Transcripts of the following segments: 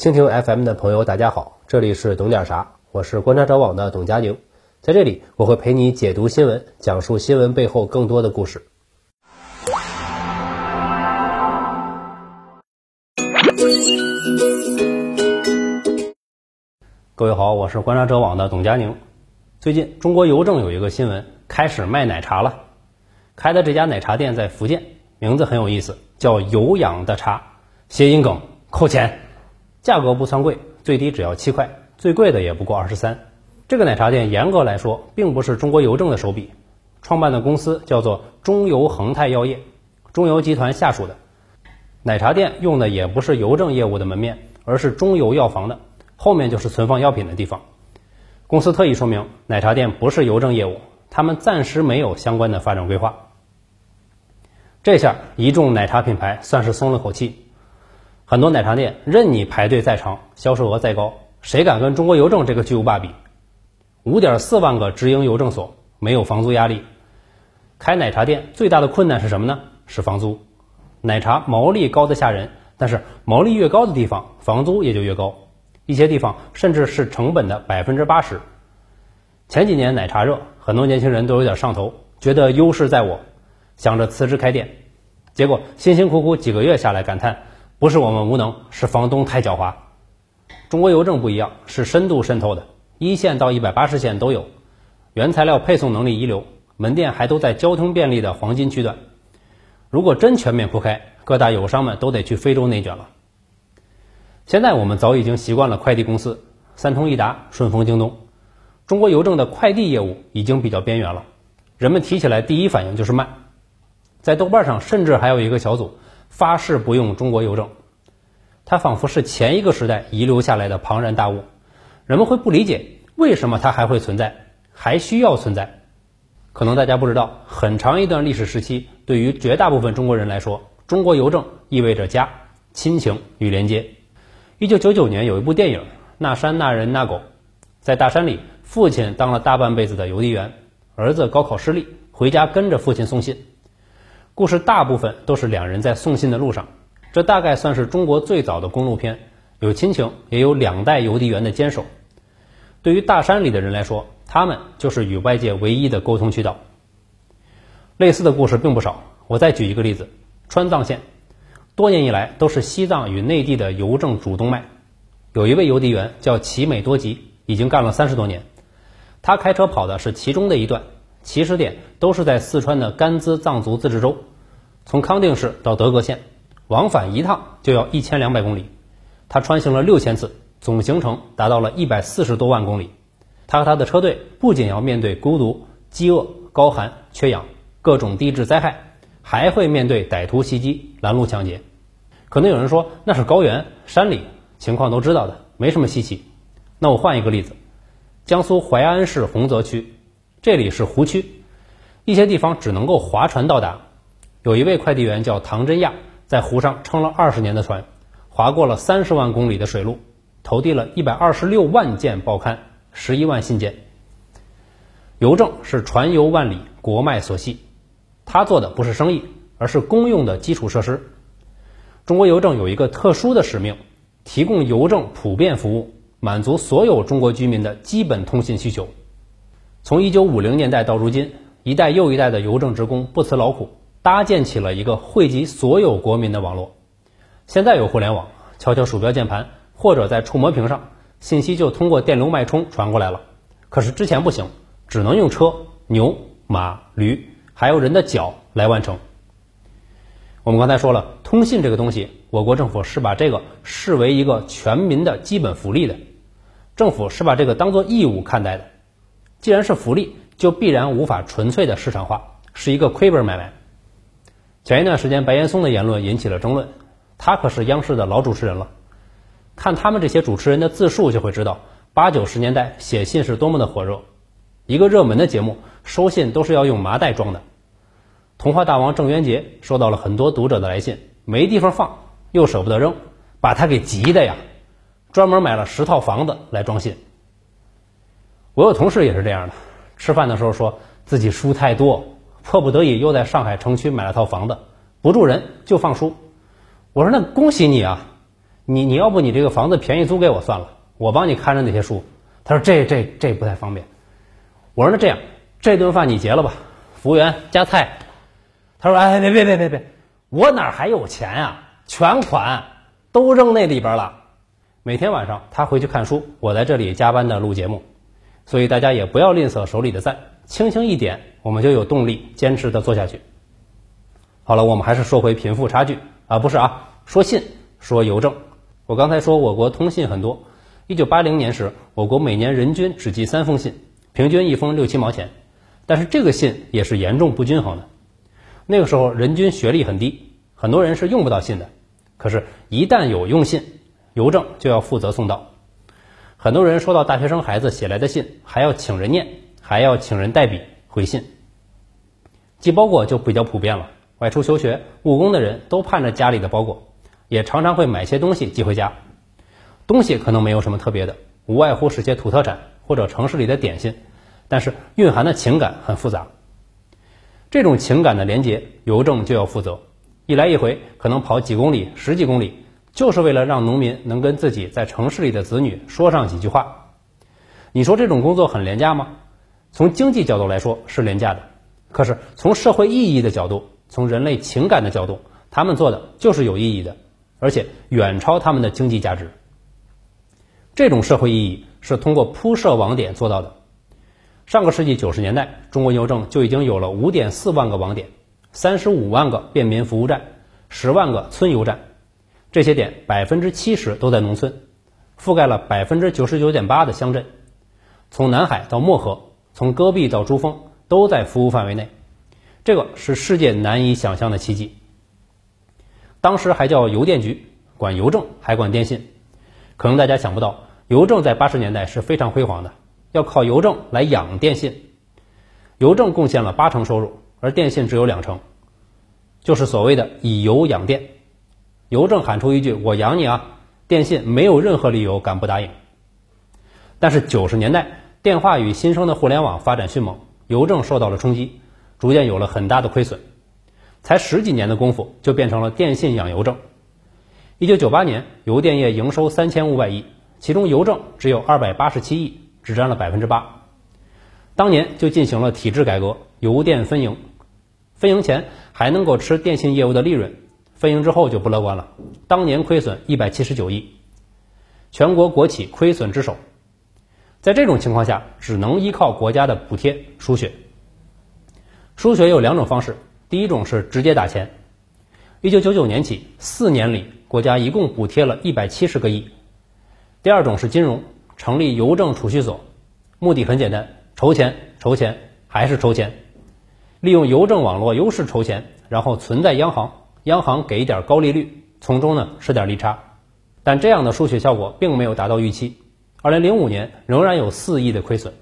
蜻蜓 FM 的朋友，大家好，这里是懂点啥，我是观察者网的董佳宁，在这里我会陪你解读新闻，讲述新闻背后更多的故事。各位好，我是观察者网的董佳宁。最近中国邮政有一个新闻，开始卖奶茶了。开的这家奶茶店在福建，名字很有意思，叫有氧的茶，谐音梗扣钱，价格不算贵，最低只要七块，最贵的也不过二十三。这个奶茶店严格来说，并不是中国邮政的手笔，创办的公司叫做中邮恒泰药业，中邮集团下属的。奶茶店用的也不是邮政业务的门面，而是中邮药房的。后面就是存放药品的地方。公司特意说明，奶茶店不是邮政业务，他们暂时没有相关的发展规划。这下一众奶茶品牌算是松了口气。很多奶茶店任你排队再长，销售额再高，谁敢跟中国邮政这个巨无霸比？五点四万个直营邮政所，没有房租压力。开奶茶店最大的困难是什么呢？是房租。奶茶毛利高的吓人，但是毛利越高的地方，房租也就越高。一些地方甚至是成本的百分之八十。前几年奶茶热，很多年轻人都有点上头，觉得优势在我，想着辞职开店。结果辛辛苦苦几个月下来，感叹不是我们无能，是房东太狡猾。中国邮政不一样，是深度渗透的，一线到一百八十线都有，原材料配送能力一流，门店还都在交通便利的黄金区段。如果真全面铺开，各大友商们都得去非洲内卷了。现在我们早已经习惯了快递公司，三通一达、顺丰、京东。中国邮政的快递业务已经比较边缘了，人们提起来第一反应就是慢。在豆瓣上甚至还有一个小组发誓不用中国邮政，它仿佛是前一个时代遗留下来的庞然大物。人们会不理解为什么它还会存在，还需要存在。可能大家不知道，很长一段历史时期，对于绝大部分中国人来说，中国邮政意味着家、亲情与连接。一九九九年有一部电影《那山那人那狗》，在大山里，父亲当了大半辈子的邮递员，儿子高考失利，回家跟着父亲送信。故事大部分都是两人在送信的路上，这大概算是中国最早的公路片，有亲情，也有两代邮递员的坚守。对于大山里的人来说，他们就是与外界唯一的沟通渠道。类似的故事并不少，我再举一个例子：川藏线。多年以来都是西藏与内地的邮政主动脉。有一位邮递员叫奇美多吉，已经干了三十多年。他开车跑的是其中的一段，起始点都是在四川的甘孜藏族自治州，从康定市到德格县，往返一趟就要一千两百公里。他穿行了六千次，总行程达到了一百四十多万公里。他和他的车队不仅要面对孤独、饥饿、高寒、缺氧各种地质灾害，还会面对歹徒袭击、拦路抢劫。可能有人说那是高原山里，情况都知道的，没什么稀奇。那我换一个例子，江苏淮安市洪泽区，这里是湖区，一些地方只能够划船到达。有一位快递员叫唐真亚，在湖上撑了二十年的船，划过了三十万公里的水路，投递了一百二十六万件报刊，十一万信件。邮政是船游万里，国脉所系，他做的不是生意，而是公用的基础设施。中国邮政有一个特殊的使命，提供邮政普遍服务，满足所有中国居民的基本通信需求。从一九五零年代到如今，一代又一代的邮政职工不辞劳苦，搭建起了一个汇集所有国民的网络。现在有互联网，敲敲鼠标键盘或者在触摸屏上，信息就通过电流脉冲传过来了。可是之前不行，只能用车、牛、马、驴，还有人的脚来完成。我们刚才说了，通信这个东西，我国政府是把这个视为一个全民的基本福利的，政府是把这个当做义务看待的。既然是福利，就必然无法纯粹的市场化，是一个亏本买卖。前一段时间，白岩松的言论引起了争论，他可是央视的老主持人了，看他们这些主持人的自述就会知道，八九十年代写信是多么的火热，一个热门的节目收信都是要用麻袋装的。童话大王郑渊洁收到了很多读者的来信，没地方放，又舍不得扔，把他给急的呀，专门买了十套房子来装信。我有同事也是这样的，吃饭的时候说自己书太多，迫不得已又在上海城区买了套房子，不住人就放书。我说那恭喜你啊，你你要不你这个房子便宜租给我算了，我帮你看着那些书。他说这这这不太方便。我说那这样，这顿饭你结了吧，服务员加菜。他说哎别别别别别，我哪还有钱啊？全款都扔那里边了。每天晚上他回去看书，我在这里加班的录节目。所以大家也不要吝啬手里的赞，轻轻一点，我们就有动力坚持的做下去。好了，我们还是说回贫富差距啊，不是啊，说信，说邮政。我刚才说我国通信很多，一九八零年时，我国每年人均只寄三封信，平均一封六七毛钱，但是这个信也是严重不均衡的。那个时候人均学历很低，很多人是用不到信的。可是，一旦有用信，邮政就要负责送到。很多人收到大学生孩子写来的信，还要请人念，还要请人代笔回信。寄包裹就比较普遍了，外出求学、务工的人都盼着家里的包裹，也常常会买些东西寄回家。东西可能没有什么特别的，无外乎是些土特产或者城市里的点心，但是蕴含的情感很复杂。这种情感的连接，邮政就要负责。一来一回，可能跑几公里、十几公里，就是为了让农民能跟自己在城市里的子女说上几句话。你说这种工作很廉价吗？从经济角度来说是廉价的，可是从社会意义的角度，从人类情感的角度，他们做的就是有意义的，而且远超他们的经济价值。这种社会意义是通过铺设网点做到的。上个世纪九十年代，中国邮政就已经有了五点四万个网点。三十五万个便民服务站，十万个村邮站，这些点百分之七十都在农村，覆盖了百分之九十九点八的乡镇。从南海到漠河，从戈壁到珠峰，都在服务范围内。这个是世界难以想象的奇迹。当时还叫邮电局，管邮政还管电信。可能大家想不到，邮政在八十年代是非常辉煌的，要靠邮政来养电信。邮政贡献了八成收入。而电信只有两成，就是所谓的以邮养电。邮政喊出一句“我养你啊”，电信没有任何理由敢不答应。但是九十年代，电话与新生的互联网发展迅猛，邮政受到了冲击，逐渐有了很大的亏损。才十几年的功夫，就变成了电信养邮政。一九九八年，邮电业营收三千五百亿，其中邮政只有二百八十七亿，只占了百分之八。当年就进行了体制改革，邮电分营。分营前还能够吃电信业务的利润，分营之后就不乐观了。当年亏损一百七十九亿，全国国企亏损之首。在这种情况下，只能依靠国家的补贴输血。输血有两种方式，第一种是直接打钱。一九九九年起，四年里国家一共补贴了一百七十个亿。第二种是金融，成立邮政储蓄所，目的很简单，筹钱，筹钱，还是筹钱。利用邮政网络优势筹钱，然后存在央行，央行给一点高利率，从中呢吃点利差。但这样的输血效果并没有达到预期。二零零五年仍然有四亿的亏损。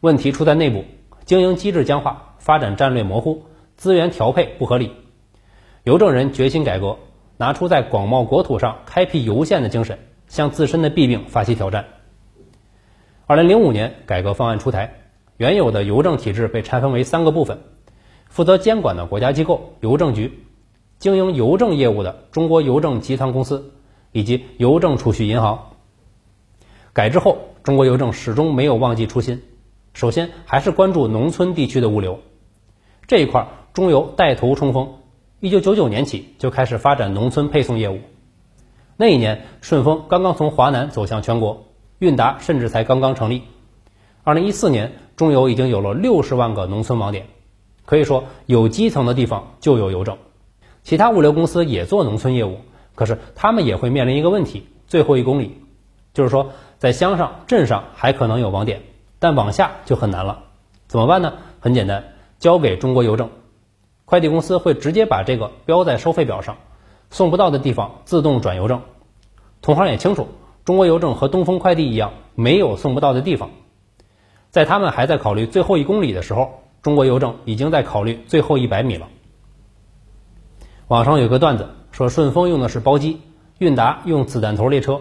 问题出在内部，经营机制僵化，发展战略模糊，资源调配不合理。邮政人决心改革，拿出在广袤国土上开辟邮线的精神，向自身的弊病发起挑战。二零零五年改革方案出台，原有的邮政体制被拆分为三个部分。负责监管的国家机构邮政局，经营邮政业务的中国邮政集团公司，以及邮政储蓄银行。改制后，中国邮政始终没有忘记初心，首先还是关注农村地区的物流。这一块，中邮带头冲锋，一九九九年起就开始发展农村配送业务。那一年，顺丰刚刚从华南走向全国，韵达甚至才刚刚成立。二零一四年，中邮已经有了六十万个农村网点。可以说，有基层的地方就有邮政，其他物流公司也做农村业务，可是他们也会面临一个问题：最后一公里，就是说在乡上、镇上还可能有网点，但往下就很难了。怎么办呢？很简单，交给中国邮政，快递公司会直接把这个标在收费表上，送不到的地方自动转邮政。同行也清楚，中国邮政和东风快递一样，没有送不到的地方，在他们还在考虑最后一公里的时候。中国邮政已经在考虑最后一百米了。网上有个段子说，顺丰用的是包机，韵达用子弹头列车，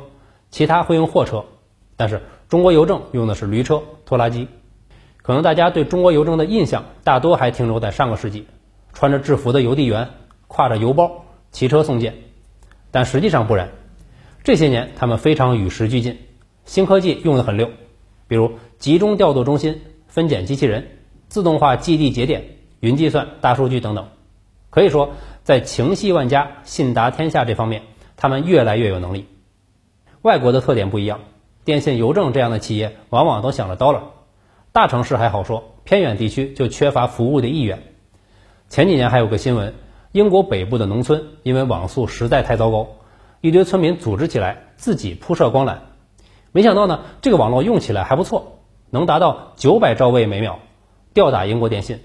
其他会用货车，但是中国邮政用的是驴车、拖拉机。可能大家对中国邮政的印象大多还停留在上个世纪，穿着制服的邮递员挎着邮包骑车送件，但实际上不然。这些年他们非常与时俱进，新科技用得很溜，比如集中调度中心、分拣机器人、自动化基地节点、云计算、大数据等等。可以说，在情系万家、信达天下这方面，他们越来越有能力。外国的特点不一样，电信、邮政这样的企业往往都想着 dollar。大城市还好说，偏远地区就缺乏服务的意愿。前几年还有个新闻，英国北部的农村因为网速实在太糟糕，一堆村民组织起来自己铺设光缆，没想到呢，这个网络用起来还不错，能达到九百兆位每秒，吊打英国电信。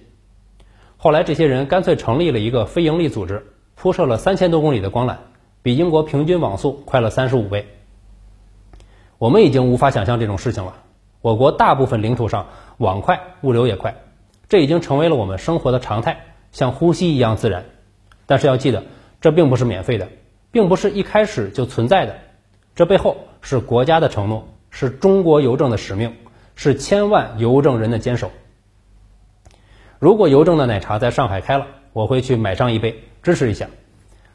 后来这些人干脆成立了一个非营利组织，铺设了三千多公里的光缆，比英国平均网速快了三十五倍。我们已经无法想象这种事情了。我国大部分领土上网快，物流也快，这已经成为了我们生活的常态，像呼吸一样自然。但是要记得，这并不是免费的，并不是一开始就存在的，这背后是国家的承诺，是中国邮政的使命，是千万邮政人的坚守。如果邮政的奶茶在上海开了，我会去买上一杯支持一下。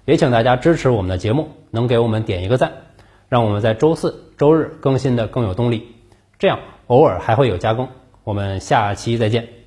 也请大家支持我们的节目，能给我们点一个赞，让我们在周四周日更新的更有动力。这样偶尔还会有加更。我们下期再见。